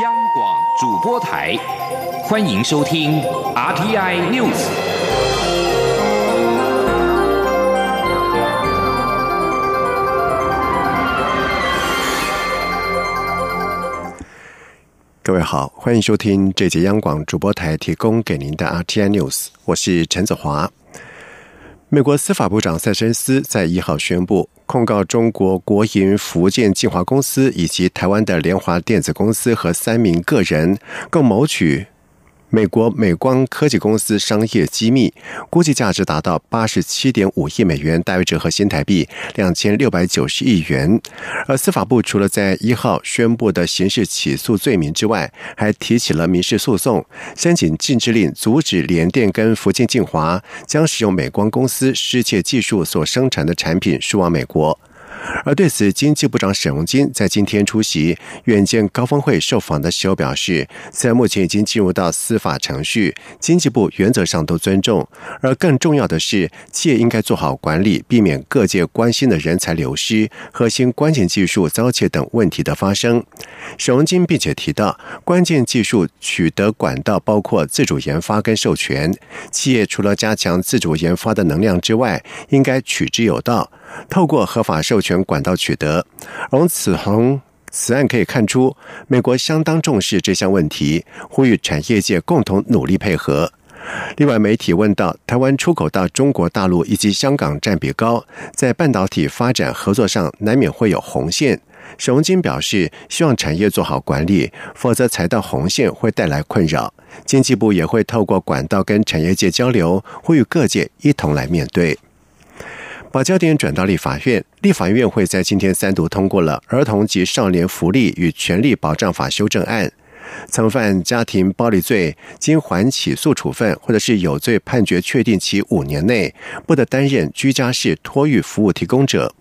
央广主播台，欢迎收听 RTI News。各位好，欢迎收听这节央广主播台提供给您的 RTI News，我是陈子华。美国司法部长塞申斯在一号宣布，控告中国国营福建晋华公司以及台湾的联华电子公司和三名个人，共谋取。美国美光科技公司商业机密，估计价值达到八十七点五亿美元，大约折合新台币两千六百九十亿元。而司法部除了在一号宣布的刑事起诉罪名之外，还提起了民事诉讼，申请禁制令，阻止联电跟福建晋华将使用美光公司失窃技术所生产的产品输往美国。而对此，经济部长沈荣金在今天出席远见高峰会受访的时候表示，在目前已经进入到司法程序，经济部原则上都尊重。而更重要的是，企业应该做好管理，避免各界关心的人才流失、核心关键技术遭窃等问题的发生。沈荣金并且提到，关键技术取得管道包括自主研发跟授权，企业除了加强自主研发的能量之外，应该取之有道。透过合法授权管道取得，从此从此案可以看出，美国相当重视这项问题，呼吁产业界共同努力配合。另外，媒体问到台湾出口到中国大陆以及香港占比高，在半导体发展合作上难免会有红线。沈荣金表示，希望产业做好管理，否则踩到红线会带来困扰。经济部也会透过管道跟产业界交流，呼吁各界一同来面对。把焦点转到立法院，立法院会在今天三读通过了《儿童及少年福利与权利保障法》修正案。曾犯家庭暴力罪，经缓起诉处分，或者是有罪判决确定其五年内，不得担任居家式托育服务提供者。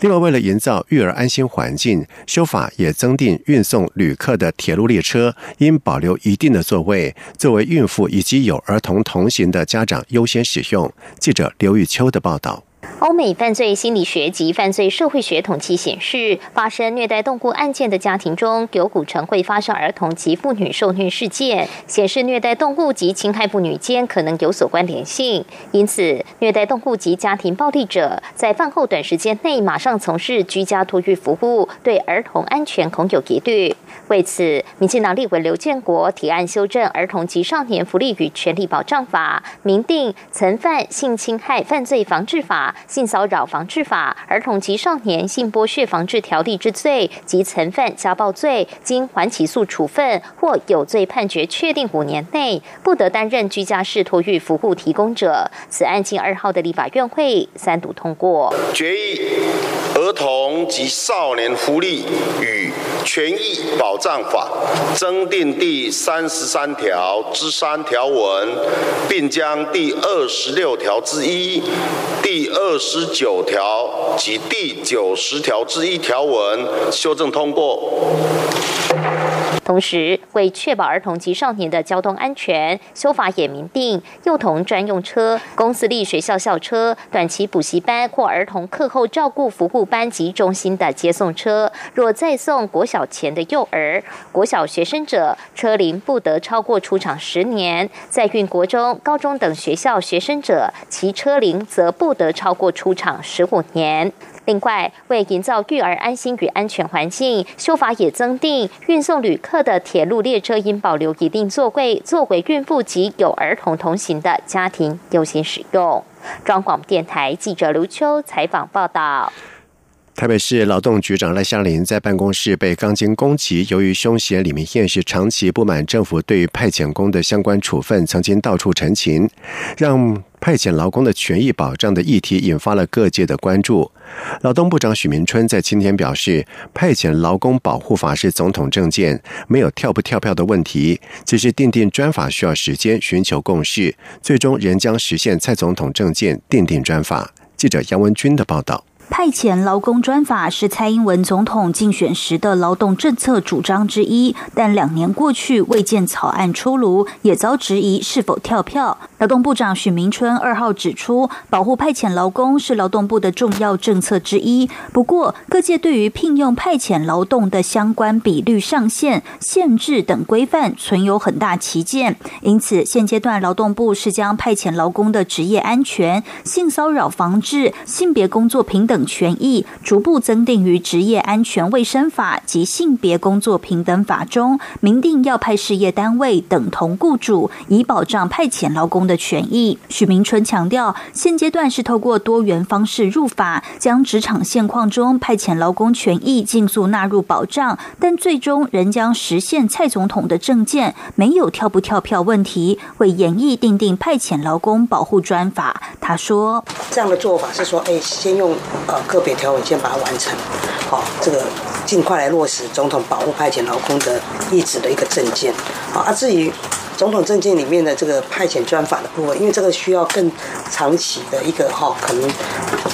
另外，为了营造育儿安心环境，修法也增订运送旅客的铁路列车应保留一定的座位，作为孕妇以及有儿童同行的家长优先使用。记者刘玉秋的报道。欧美犯罪心理学及犯罪社会学统计显示，发生虐待动物案件的家庭中有五成会发生儿童及妇女受虐事件，显示虐待动物及侵害妇女间可能有所关联性。因此，虐待动物及家庭暴力者在饭后短时间内马上从事居家托育服务，对儿童安全恐有疑虑。为此，民进党立委刘建国提案修正《儿童及少年福利与权利保障法》，明定曾犯性侵害犯罪防治法。性骚扰防治法、儿童及少年性剥削防治条例之罪及曾犯家暴罪，经缓起诉处分或有罪判决确定五年内，不得担任居家式托育服务提供者。此案经二号的立法院会三读通过。决议《儿童及少年福利与权益保障法》增订第三十三条之三条文，并将第二十六条之一、第二。二十九条及第九十条之一条文修正通过。同时，为确保儿童及少年的交通安全，修法也明定，幼童专用车、公私立学校校车、短期补习班或儿童课后照顾服务班及中心的接送车，若再送国小前的幼儿、国小学生者，车龄不得超过出厂十年；在运国中、高中等学校学生者，其车龄则不得超过。出厂十五年。另外，为营造育儿安心与安全环境，修法也增订运送旅客的铁路列车应保留一定座位，作为孕妇及有儿童同行的家庭优先使用。中广电台记者刘秋采访报道。台北市劳动局长赖香林在办公室被钢筋攻击，由于凶嫌李明彦是长期不满政府对于派遣工的相关处分，曾经到处陈情，让派遣劳工的权益保障的议题引发了各界的关注。劳动部长许明春在今天表示，派遣劳工保护法是总统政见，没有跳不跳票的问题，只是定定专法需要时间，寻求共识，最终仍将实现蔡总统政见定定专法。记者杨文军的报道。派遣劳工专法是蔡英文总统竞选时的劳动政策主张之一，但两年过去未见草案出炉，也遭质疑是否跳票。劳动部长许明春二号指出，保护派遣劳工是劳动部的重要政策之一。不过，各界对于聘用派遣劳动的相关比率上限、限制等规范存有很大歧见。因此，现阶段劳动部是将派遣劳工的职业安全、性骚扰防治、性别工作平等等权益逐步增订于职业安全卫生法及性别工作平等法中，明定要派事业单位等同雇主，以保障派遣劳工。的权益，许明春强调，现阶段是透过多元方式入法，将职场现况中派遣劳工权益尽速纳入保障，但最终仍将实现蔡总统的政见，没有跳不跳票问题，为演绎定定派遣劳工保护专法。他说，这样的做法是说，哎，先用呃个别条文先把它完成，好，这个尽快来落实总统保护派遣劳工的意志的一个证件，好，啊，至于。总统证件里面的这个派遣专法的部分，因为这个需要更长期的一个哈，可能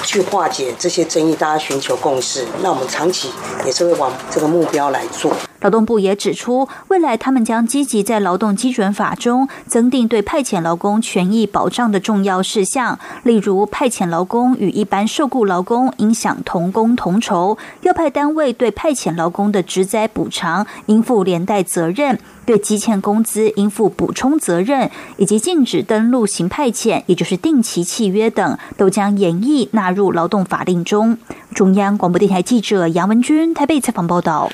去化解这些争议，大家寻求共识。那我们长期也是会往这个目标来做。劳动部也指出，未来他们将积极在劳动基准法中增订对派遣劳工权益保障的重要事项，例如派遣劳工与一般受雇劳工应享同工同酬，要派单位对派遣劳工的职灾补偿应负连带责任。对积欠工资应负补充责任，以及禁止登录型派遣，也就是定期契约等，都将严议纳入劳动法令中。中央广播电台记者杨文君台北采访报道。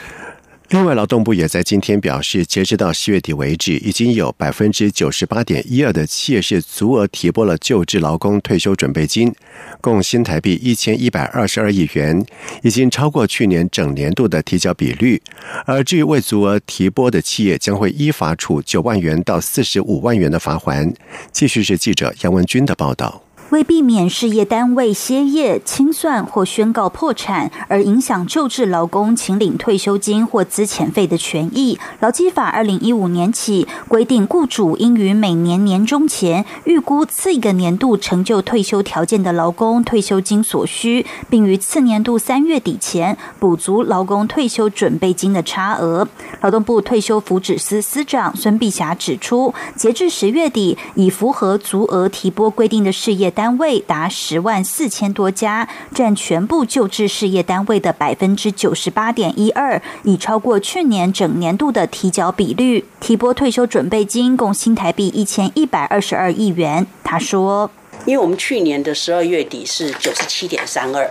另外，劳动部也在今天表示，截止到十月底为止，已经有百分之九十八点一二的企业是足额提拨了旧制劳工退休准备金，共新台币一千一百二十二亿元，已经超过去年整年度的提交比率。而至于未足额提拨的企业，将会依法处九万元到四十五万元的罚款。继续是记者杨文军的报道。为避免事业单位歇业、清算或宣告破产而影响旧制劳工请领退休金或资遣费的权益，劳基法二零一五年起规定，雇主应于每年年终前预估次一个年度成就退休条件的劳工退休金所需，并于次年度三月底前补足劳工退休准备金的差额。劳动部退休福祉司司长孙碧霞指出，截至十月底，已符合足额提拨规定的事业。单位达十万四千多家，占全部救治事业单位的百分之九十八点一二，已超过去年整年度的提缴比率。提拨退休准备金共新台币一千一百二十二亿元。他说：“因为我们去年的十二月底是九十七点三二，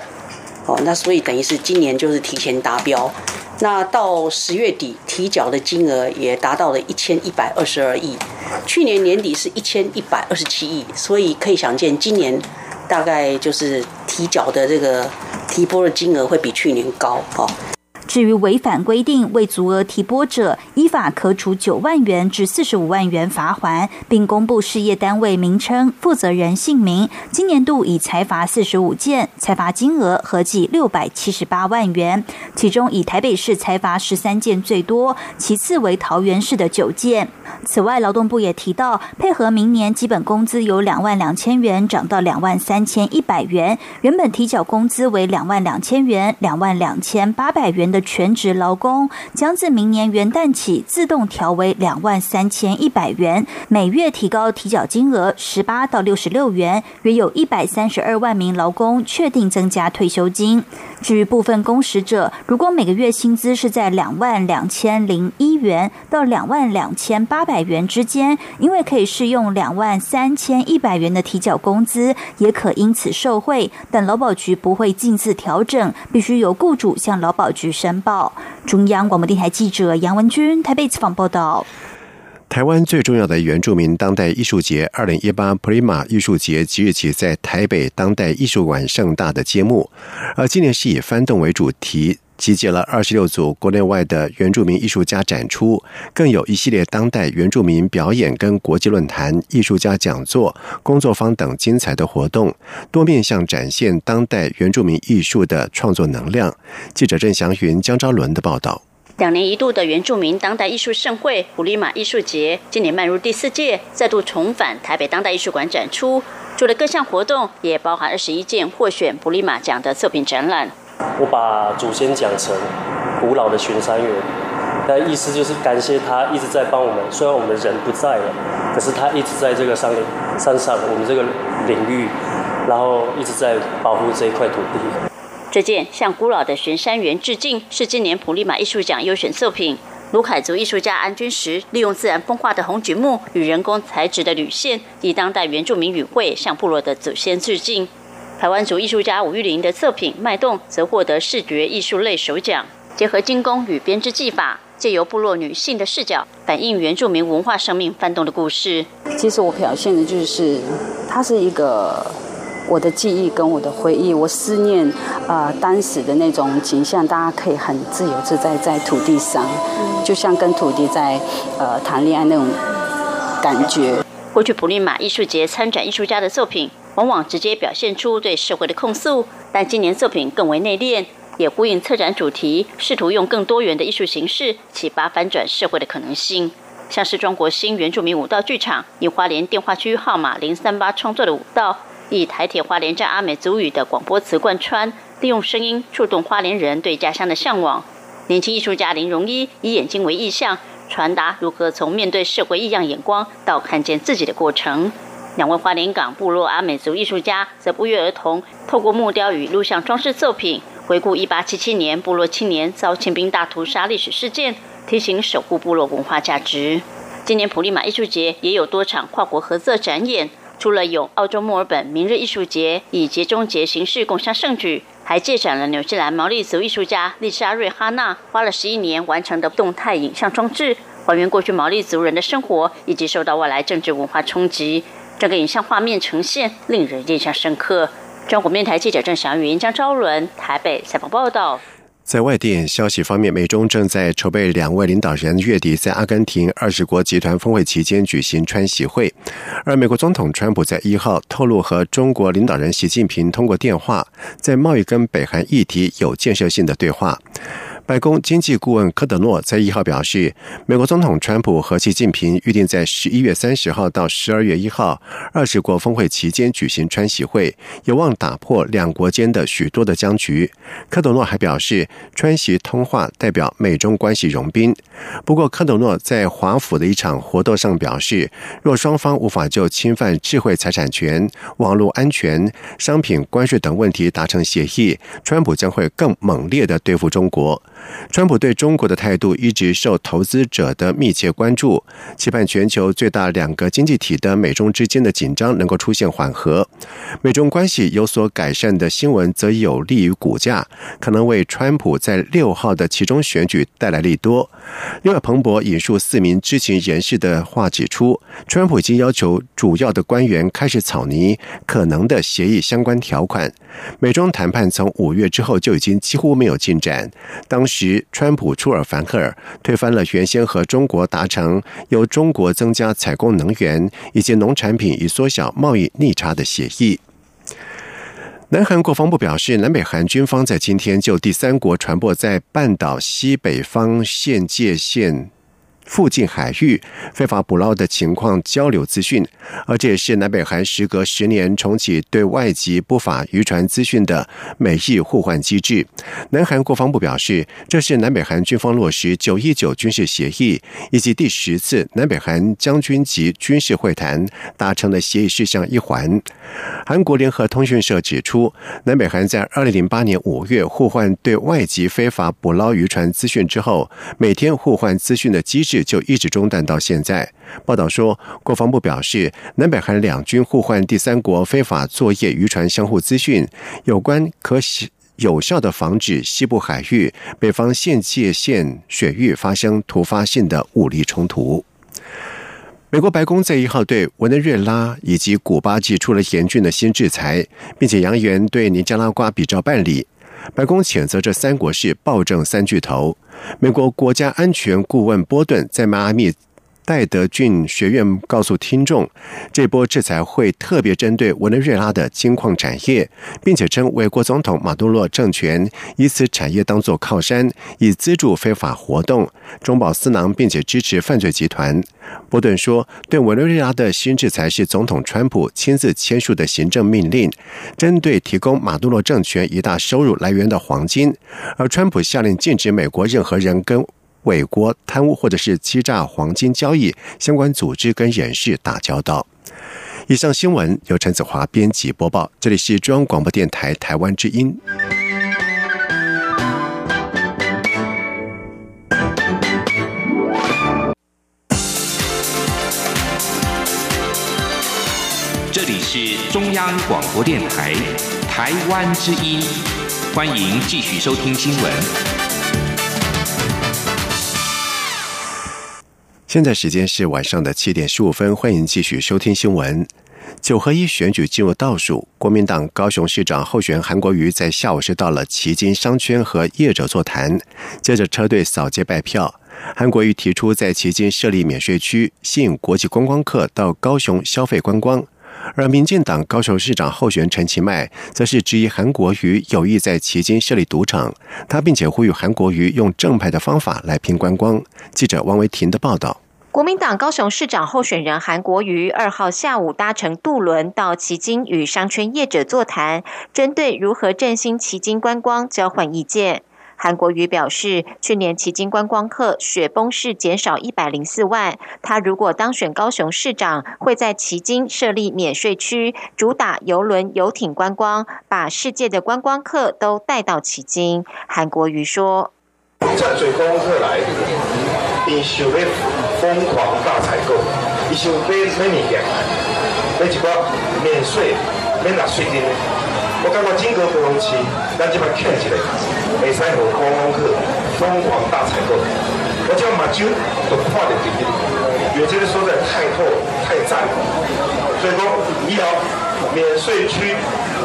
哦，那所以等于是今年就是提前达标。那到十月底提缴的金额也达到了一千一百二十二亿。”去年年底是一千一百二十七亿，所以可以想见，今年大概就是提缴的这个提拨的金额会比去年高，哈。至于违反规定未足额提拨者，依法可处九万元至四十五万元罚还，并公布事业单位名称、负责人姓名。今年度已裁罚四十五件，裁罚金额合计六百七十八万元，其中以台北市裁罚十三件最多，其次为桃园市的九件。此外，劳动部也提到，配合明年基本工资由两万两千元涨到两万三千一百元，原本提缴工资为两万两千元、两万两千八百元的。全职劳工将自明年元旦起自动调为两万三千一百元，每月提高提缴金额十八到六十六元，约有一百三十二万名劳工确定增加退休金。至于部分工时者，如果每个月薪资是在两万两千零一元到两万两千八百元之间，因为可以适用两万三千一百元的提缴工资，也可因此受惠，但劳保局不会近似调整，必须由雇主向劳保局申报。中央广播电台记者杨文军台北采访报道。台湾最重要的原住民当代艺术节——二零一八 Prima 艺术节，即日起在台北当代艺术馆盛大的揭幕。而今年是以翻动为主题，集结了二十六组国内外的原住民艺术家展出，更有一系列当代原住民表演跟国际论坛、艺术家讲座、工作坊等精彩的活动，多面向展现当代原住民艺术的创作能量。记者郑祥云、江昭伦的报道。两年一度的原住民当代艺术盛会——普利马艺术节，今年迈入第四届，再度重返台北当代艺术馆展出。除了各项活动，也包含二十一件获选普利马奖的作品展览。我把祖先讲成古老的巡山员，那意思就是感谢他一直在帮我们，虽然我们人不在了，可是他一直在这个山山上我们这个领域，然后一直在保护这一块土地。这件向古老的玄山园致敬，是今年普利马艺术奖优选作品。卢凯族艺术家安君石利用自然风化的红榉木与人工材质的铝线，以当代原住民语汇向部落的祖先致敬。台湾族艺术家吴玉玲的作品《脉动》则获得视觉艺术类首奖。结合精工与编织技法，借由部落女性的视角，反映原住民文化生命翻动的故事。其实我表现的就是，它是一个我的记忆跟我的回忆，我思念啊当时的那种景象，大家可以很自由自在在土地上。就像跟土地在呃谈恋爱那种感觉。过去普利马艺术节参展艺术家的作品，往往直接表现出对社会的控诉，但今年作品更为内敛，也呼应策展主题，试图用更多元的艺术形式启发翻转社会的可能性。像是中国新原住民舞蹈剧场以花莲电话区号码零三八创作的舞蹈，以台铁花莲站阿美族语的广播词贯穿，利用声音触动花莲人对家乡的向往。年轻艺术家林荣一以眼睛为意象，传达如何从面对社会异样眼光到看见自己的过程。两位花莲港部落阿美族艺术家则不约而同，透过木雕与录像装饰作品，回顾1877年部落青年遭清兵大屠杀历史事件，提醒守护部落文化价值。今年普利马艺术节也有多场跨国合作展演，除了有澳洲墨尔本明日艺术节以节中节形式共襄盛举。还借展了纽西兰毛利族艺术家丽莎瑞哈娜花了十一年完成的动态影像装置，还原过去毛利族人的生活以及受到外来政治文化冲击。这个影像画面呈现令人印象深刻。中国面台记者郑祥云、江昭伦台北采访报道。在外电消息方面，美中正在筹备两位领导人月底在阿根廷二十国集团峰会期间举行川习会。而美国总统川普在一号透露，和中国领导人习近平通过电话，在贸易跟北韩议题有建设性的对话。白宫经济顾问科德诺在一号表示，美国总统川普和习近平预定在十一月三十号到十二月一号二十国峰会期间举行川习会，有望打破两国间的许多的僵局。科德诺还表示，川习通话代表美中关系融冰。不过，科德诺在华府的一场活动上表示，若双方无法就侵犯智慧财产权、网络安全、商品关税等问题达成协议，川普将会更猛烈的对付中国。川普对中国的态度一直受投资者的密切关注，期盼全球最大两个经济体的美中之间的紧张能够出现缓和，美中关系有所改善的新闻则有利于股价，可能为川普在六号的其中选举带来利多。另外，彭博引述四名知情人士的话指出，川普已经要求主要的官员开始草拟可能的协议相关条款。美中谈判从五月之后就已经几乎没有进展。当时，时川普出尔反尔，推翻了原先和中国达成由中国增加采购能源以及农产品以缩小贸易逆差的协议。南韩国防部表示，南北韩军方在今天就第三国传播在半岛西北方县界线。附近海域非法捕捞的情况交流资讯，而这也是南北韩时隔十年重启对外籍不法渔船资讯的美日互换机制。南韩国防部表示，这是南北韩军方落实九一九军事协议以及第十次南北韩将军级军事会谈达成的协议事项一环。韩国联合通讯社指出，南北韩在二零零八年五月互换对外籍非法捕捞渔船资讯之后，每天互换资讯的机制。就一直中断到现在。报道说，国防部表示，南北韩两军互换第三国非法作业渔船相互资讯，有关可有效的防止西部海域、北方县界线水域发生突发性的武力冲突。美国白宫在一号对委内瑞拉以及古巴寄出了严峻的新制裁，并且扬言对尼加拉瓜比照办理。白宫谴责这三国是暴政三巨头。美国国家安全顾问波顿在迈阿密。戴德郡学院告诉听众，这波制裁会特别针对委内瑞拉的金矿产业，并且称美国总统马杜罗政权以此产业当作靠山，以资助非法活动、中饱私囊，并且支持犯罪集团。波顿说，对委内瑞拉的新制裁是总统川普亲自签署的行政命令，针对提供马杜罗政权一大收入来源的黄金，而川普下令禁止美国任何人跟。伪国、贪污或者是欺诈黄金交易相关组织跟人士打交道。以上新闻由陈子华编辑播报，这里是中央广播电台台湾之音。这里是中央广播电台台湾之音，欢迎继续收听新闻。现在时间是晚上的七点十五分，欢迎继续收听新闻。九合一选举进入倒数，国民党高雄市长候选韩国瑜在下午是到了旗津商圈和业者座谈，接着车队扫街拜票。韩国瑜提出在旗津设立免税区，吸引国际观光客到高雄消费观光。而民进党高雄市长候选人陈其迈则是质疑韩国瑜有意在旗津设立赌场，他并且呼吁韩国瑜用正派的方法来拼观光。记者王维婷的报道。国民党高雄市长候选人韩国瑜二号下午搭乘渡轮到旗津与商圈业者座谈，针对如何振兴旗津观光交换意见。韩国瑜表示，去年旗津观光客雪崩式减少一百零四万。他如果当选高雄市长，会在旗津设立免税区，主打游轮、游艇观光，把世界的观光客都带到旗津。韩国瑜说：“这水光客来，因想要疯狂大采购，伊想买买物件，买一个免税、免纳税金。我感觉整个高雄市，咱即摆欠一个。”会使和观光客疯狂大采购，我叫马酒都跨得顶顶，有这个说在太透太赞，所以讲以后免税区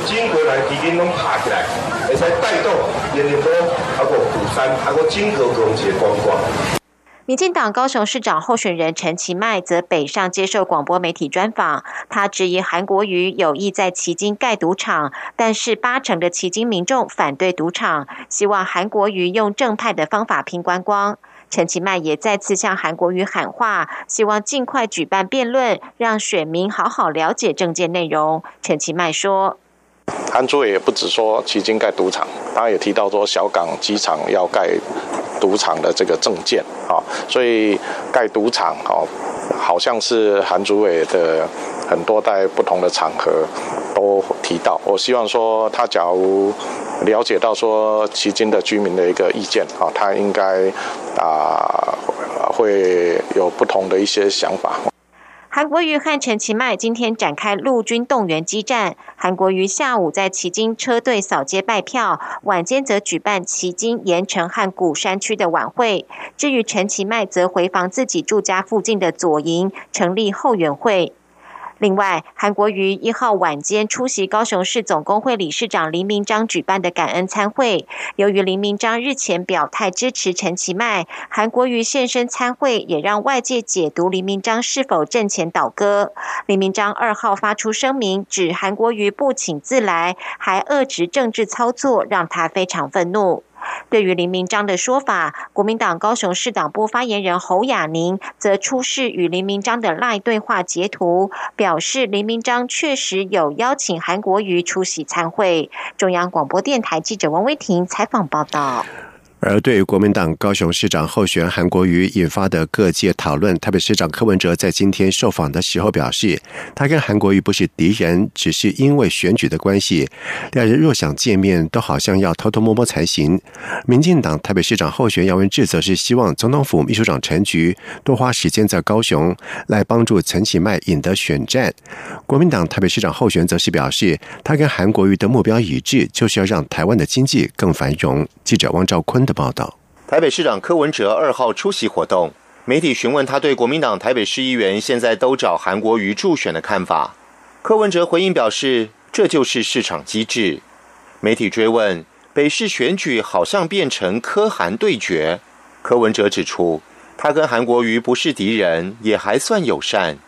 经过来基金拢爬起来，会使带动连连多还过釜山还过金阁高捷观光。民进党高雄市长候选人陈其迈则北上接受广播媒体专访，他质疑韩国瑜有意在旗津盖赌场，但是八成的旗津民众反对赌场，希望韩国瑜用正派的方法拼观光。陈其迈也再次向韩国瑜喊话，希望尽快举办辩论，让选民好好了解政见内容。陈其迈说：“韩主委也不止说旗津盖赌场，他也提到说小港机场要盖。”赌场的这个证件啊，所以盖赌场哦，好像是韩主委的很多在不同的场合都提到。我希望说，他假如了解到说迄今的居民的一个意见啊，他应该啊会有不同的一些想法。韩国瑜和陈其迈今天展开陆军动员激战。韩国瑜下午在旗津车队扫街拜票，晚间则举办旗津盐城和鼓山区的晚会。至于陈其迈，则回访自己住家附近的左营，成立后援会。另外，韩国瑜一号晚间出席高雄市总工会理事长林明章举办的感恩参会。由于林明章日前表态支持陈其迈，韩国瑜现身参会，也让外界解读林明章是否阵前倒戈。林明章二号发出声明，指韩国瑜不请自来，还恶质政治操作，让他非常愤怒。对于林明章的说法，国民党高雄市党部发言人侯雅宁则出示与林明章的赖对话截图，表示林明章确实有邀请韩国瑜出席参会。中央广播电台记者王威婷采访报道。而对于国民党高雄市长候选韩国瑜引发的各界讨论，台北市长柯文哲在今天受访的时候表示，他跟韩国瑜不是敌人，只是因为选举的关系，两人若想见面，都好像要偷偷摸摸才行。民进党台北市长候选人姚文志则是希望总统府秘书长陈菊多花时间在高雄，来帮助陈启迈赢得选战。国民党台北市长候选则是表示，他跟韩国瑜的目标一致，就是要让台湾的经济更繁荣。记者汪兆坤的。报道：台北市长柯文哲二号出席活动，媒体询问他对国民党台北市议员现在都找韩国瑜助选的看法。柯文哲回应表示：“这就是市场机制。”媒体追问：“北市选举好像变成柯韩对决。”柯文哲指出：“他跟韩国瑜不是敌人，也还算友善。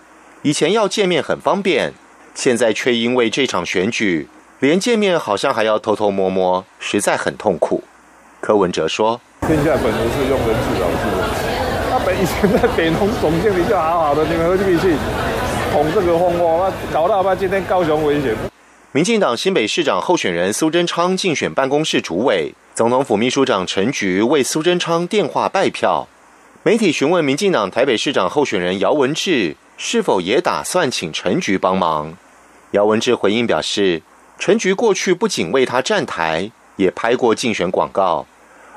以前要见面很方便，现在却因为这场选举，连见面好像还要偷偷摸摸，实在很痛苦。”柯文哲说：“天下本无事，用人自扰之。他本以前在北农总经理就好好的，你们何必去捅这个风波？搞到把今天高雄危险。”民进党新北市长候选人苏贞昌竞选办公室主委、总统府秘书长陈菊为苏贞昌电话拜票。媒体询问民进党台北市长候选人姚文智是否也打算请陈菊帮忙，姚文智回应表示，陈菊过去不仅为他站台，也拍过竞选广告，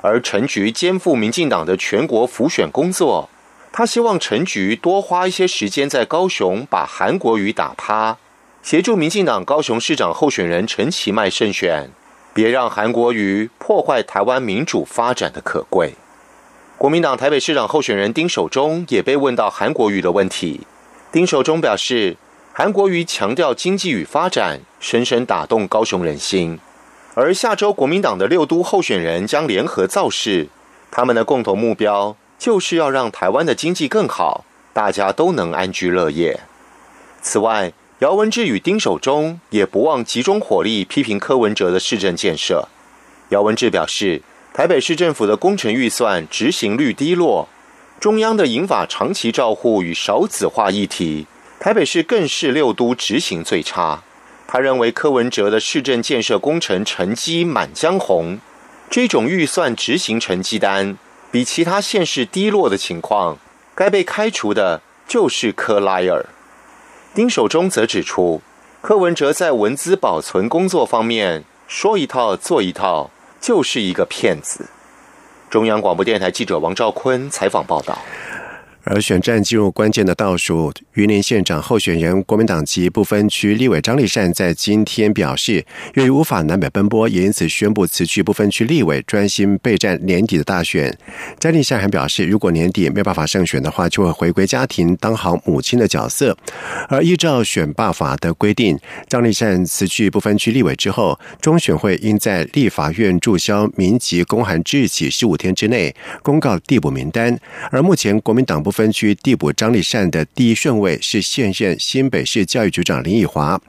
而陈菊肩负民进党的全国辅选工作，他希望陈菊多花一些时间在高雄把韩国瑜打趴，协助民进党高雄市长候选人陈其迈胜选，别让韩国瑜破坏台湾民主发展的可贵。国民党台北市长候选人丁守中也被问到韩国瑜的问题。丁守中表示，韩国瑜强调经济与发展，深深打动高雄人心。而下周国民党的六都候选人将联合造势，他们的共同目标就是要让台湾的经济更好，大家都能安居乐业。此外，姚文智与丁守中也不忘集中火力批评柯文哲的市政建设。姚文智表示。台北市政府的工程预算执行率低落，中央的银法长期照护与少子化议题，台北市更是六都执行最差。他认为柯文哲的市政建设工程成绩满江红，这种预算执行成绩单比其他县市低落的情况，该被开除的就是柯莱尔。丁守中则指出，柯文哲在文资保存工作方面说一套做一套。就是一个骗子。中央广播电台记者王兆坤采访报道。而选战进入关键的倒数，云林县长候选人国民党籍不分区立委张立善在今天表示，由于无法南北奔波，也因此宣布辞去不分区立委，专心备战年底的大选。张立善还表示，如果年底没办法胜选的话，就会回归家庭，当好母亲的角色。而依照选罢法的规定，张立善辞去不分区立委之后，中选会应在立法院注销民籍公函之日起十五天之内公告递补名单。而目前国民党不。分区递补张立善的第一顺位是现任新北市教育局长林义华，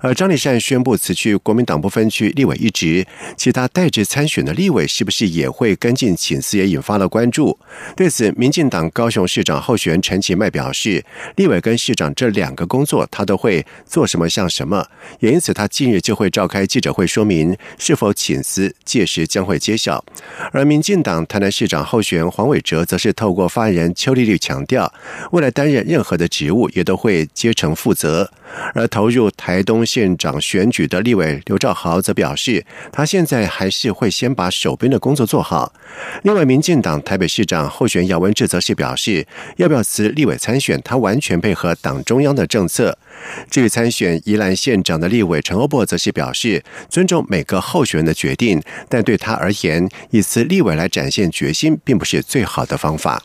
而张立善宣布辞去国民党不分区立委一职，其他代职参选的立委是不是也会跟进请辞，也引发了关注。对此，民进党高雄市长候选陈其迈表示，立委跟市长这两个工作他都会做什么像什么，也因此他近日就会召开记者会说明是否请辞，届时将会揭晓。而民进党台南市长候选黄伟哲则是透过发言人邱丽丽。强调，未来担任任何的职务也都会竭诚负责。而投入台东县长选举的立委刘兆豪则表示，他现在还是会先把手边的工作做好。另外，民进党台北市长候选姚文智则是表示，要不要辞立委参选，他完全配合党中央的政策。至于参选宜兰县长的立委陈欧珀则是表示，尊重每个候选人的决定，但对他而言，以辞立委来展现决心，并不是最好的方法。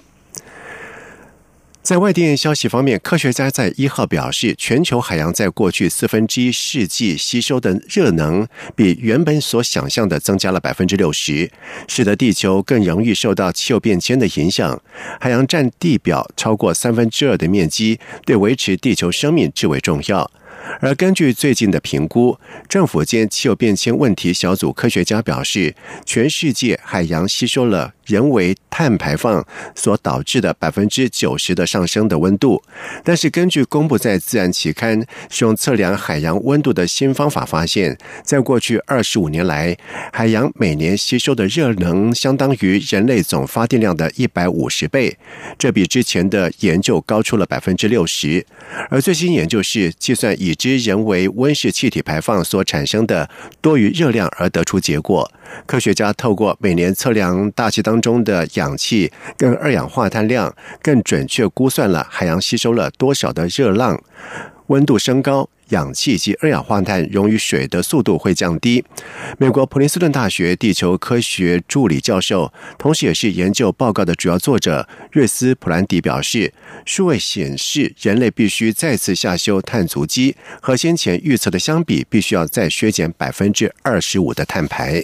在外电消息方面，科学家在一号表示，全球海洋在过去四分之一世纪吸收的热能，比原本所想象的增加了百分之六十，使得地球更容易受到气候变迁的影响。海洋占地表超过三分之二的面积，对维持地球生命至为重要。而根据最近的评估，政府间气候变迁问题小组科学家表示，全世界海洋吸收了。人为碳排放所导致的百分之九十的上升的温度，但是根据公布在《自然》期刊使用测量海洋温度的新方法发现，在过去二十五年来，海洋每年吸收的热能相当于人类总发电量的一百五十倍，这比之前的研究高出了百分之六十。而最新研究是计算已知人为温室气体排放所产生的多余热量而得出结果。科学家透过每年测量大气当中的氧气跟二氧化碳量，更准确估算了海洋吸收了多少的热浪。温度升高，氧气及二氧化碳溶于水的速度会降低。美国普林斯顿大学地球科学助理教授，同时也是研究报告的主要作者瑞斯普兰迪表示，数位显示人类必须再次下修碳足迹，和先前预测的相比，必须要再削减百分之二十五的碳排。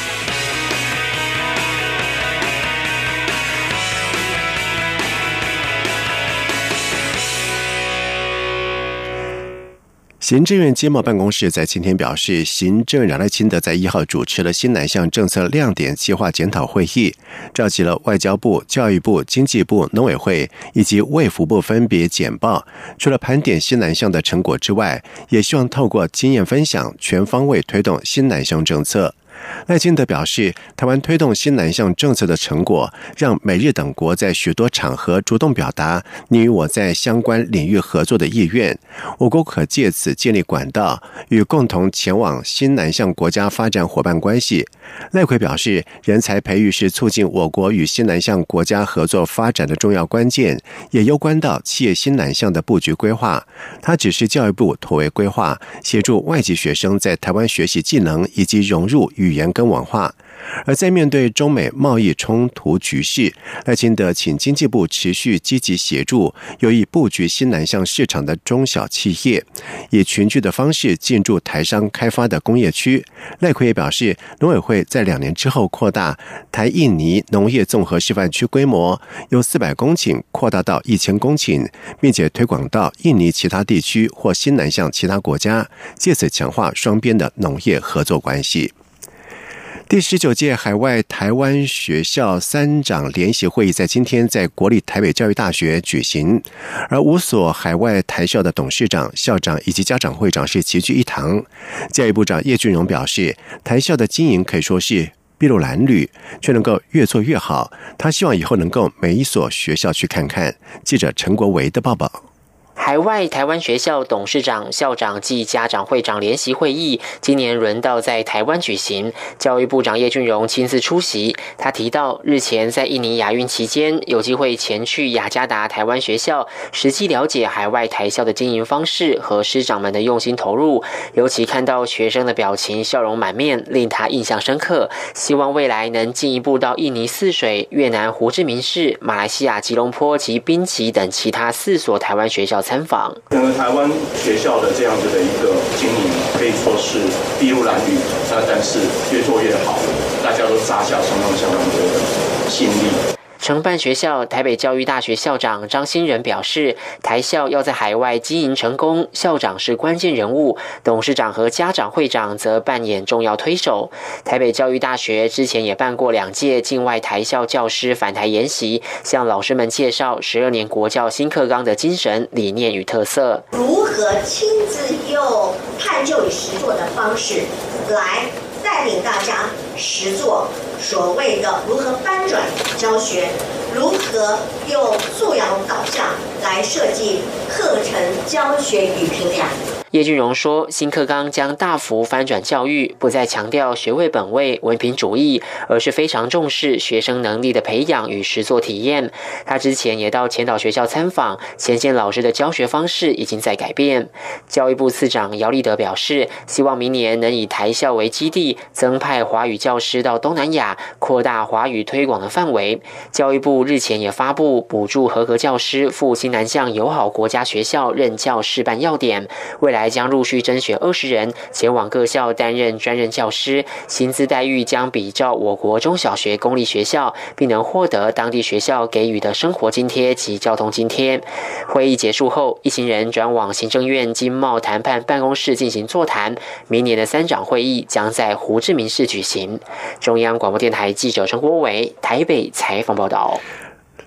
行政院经贸办公室在今天表示，行政院赖清德在一号主持了新南向政策亮点计划检讨会议，召集了外交部、教育部、经济部、农委会以及卫福部分别简报。除了盘点新南向的成果之外，也希望透过经验分享，全方位推动新南向政策。赖清德表示，台湾推动新南向政策的成果，让美日等国在许多场合主动表达你与我在相关领域合作的意愿。我国可借此建立管道，与共同前往新南向国家发展伙伴关系。赖奎表示，人才培育是促进我国与新南向国家合作发展的重要关键，也攸关到企业新南向的布局规划。他指示教育部妥为规划，协助外籍学生在台湾学习技能以及融入与语言跟文化。而在面对中美贸易冲突局势，赖清德请经济部持续积极协助有意布局新南向市场的中小企业，以群聚的方式进驻台商开发的工业区。赖奎也表示，农委会在两年之后扩大台印尼农业综合示范区规模，由四百公顷扩大到一千公顷，并且推广到印尼其他地区或新南向其他国家，借此强化双边的农业合作关系。第十九届海外台湾学校三长联席会议在今天在国立台北教育大学举行，而五所海外台校的董事长、校长以及家长会长是齐聚一堂。教育部长叶俊荣表示，台校的经营可以说是筚路蓝缕，却能够越做越好。他希望以后能够每一所学校去看看。记者陈国维的报道。海外台湾学校董事长、校长暨家长会长联席会议，今年轮到在台湾举行。教育部长叶俊荣亲自出席。他提到，日前在印尼亚运期间，有机会前去雅加达台湾学校，实际了解海外台校的经营方式和师长们的用心投入。尤其看到学生的表情笑容满面，令他印象深刻。希望未来能进一步到印尼泗水、越南胡志明市、马来西亚吉隆坡及宾奇等其他四所台湾学校。参访，整个台湾学校的这样子的一个经营，可以说是筚路蓝缕，那但是越做越好，大家都砸下相当相当多的心力。承办学校台北教育大学校长张新仁表示，台校要在海外经营成功，校长是关键人物，董事长和家长会长则扮演重要推手。台北教育大学之前也办过两届境外台校教师返台研习，向老师们介绍十二年国教新课纲的精神理念与特色，如何亲自用探究与实作的方式来。带领大家实作所谓的如何翻转教学，如何用素养导向来设计课程教学与评量。叶俊荣说：“新课纲将大幅翻转教育，不再强调学位本位、文凭主义，而是非常重视学生能力的培养与实作体验。他之前也到前岛学校参访，前线老师的教学方式已经在改变。教育部次长姚立德表示，希望明年能以台校为基地，增派华语教师到东南亚，扩大华语推广的范围。教育部日前也发布补助合格教师赴新南向友好国家学校任教示范要点，未来。”还将陆续甄选二十人前往各校担任专任教师，薪资待遇将比照我国中小学公立学校，并能获得当地学校给予的生活津贴及交通津贴。会议结束后，一行人转往行政院经贸谈判办公室进行座谈。明年的三长会议将在胡志明市举行。中央广播电台记者陈国伟台北采访报道。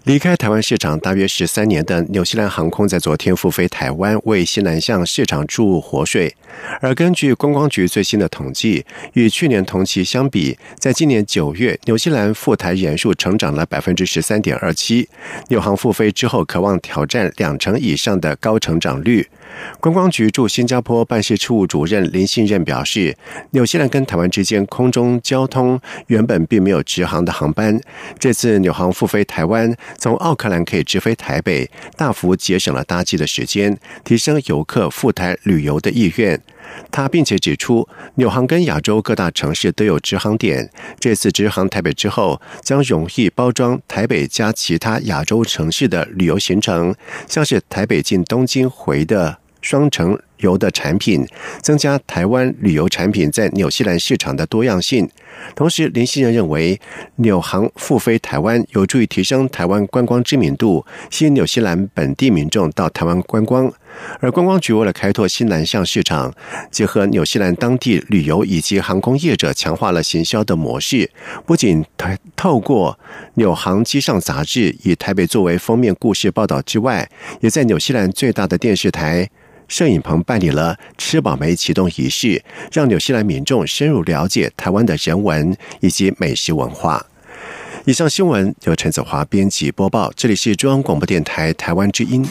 离开台湾市场大约十三年的纽西兰航空，在昨天复飞台湾，为西南向市场注入活水。而根据观光局最新的统计，与去年同期相比，在今年九月，纽西兰赴台人数成长了百分之十三点二七。纽航复飞之后，渴望挑战两成以上的高成长率。观光局驻新加坡办事处主任林信任表示，纽西兰跟台湾之间空中交通原本并没有直航的航班，这次纽航复飞台湾，从奥克兰可以直飞台北，大幅节省了搭机的时间，提升游客赴台旅游的意愿。他并且指出，纽航跟亚洲各大城市都有直航点，这次直航台北之后，将容易包装台北加其他亚洲城市的旅游行程，像是台北进东京回的。双城游的产品，增加台湾旅游产品在纽西兰市场的多样性。同时，林希仁认为，纽航复飞台湾有助于提升台湾观光知名度，吸引纽西兰本地民众到台湾观光。而观光局为了开拓新南向市场，结合纽西兰当地旅游以及航空业者，强化了行销的模式。不仅透透过纽航机上杂志以台北作为封面故事报道之外，也在纽西兰最大的电视台摄影棚办理了吃饱没启动仪式，让纽西兰民众深入了解台湾的人文以及美食文化。以上新闻由陈子华编辑播报，这里是中央广播电台台湾之音。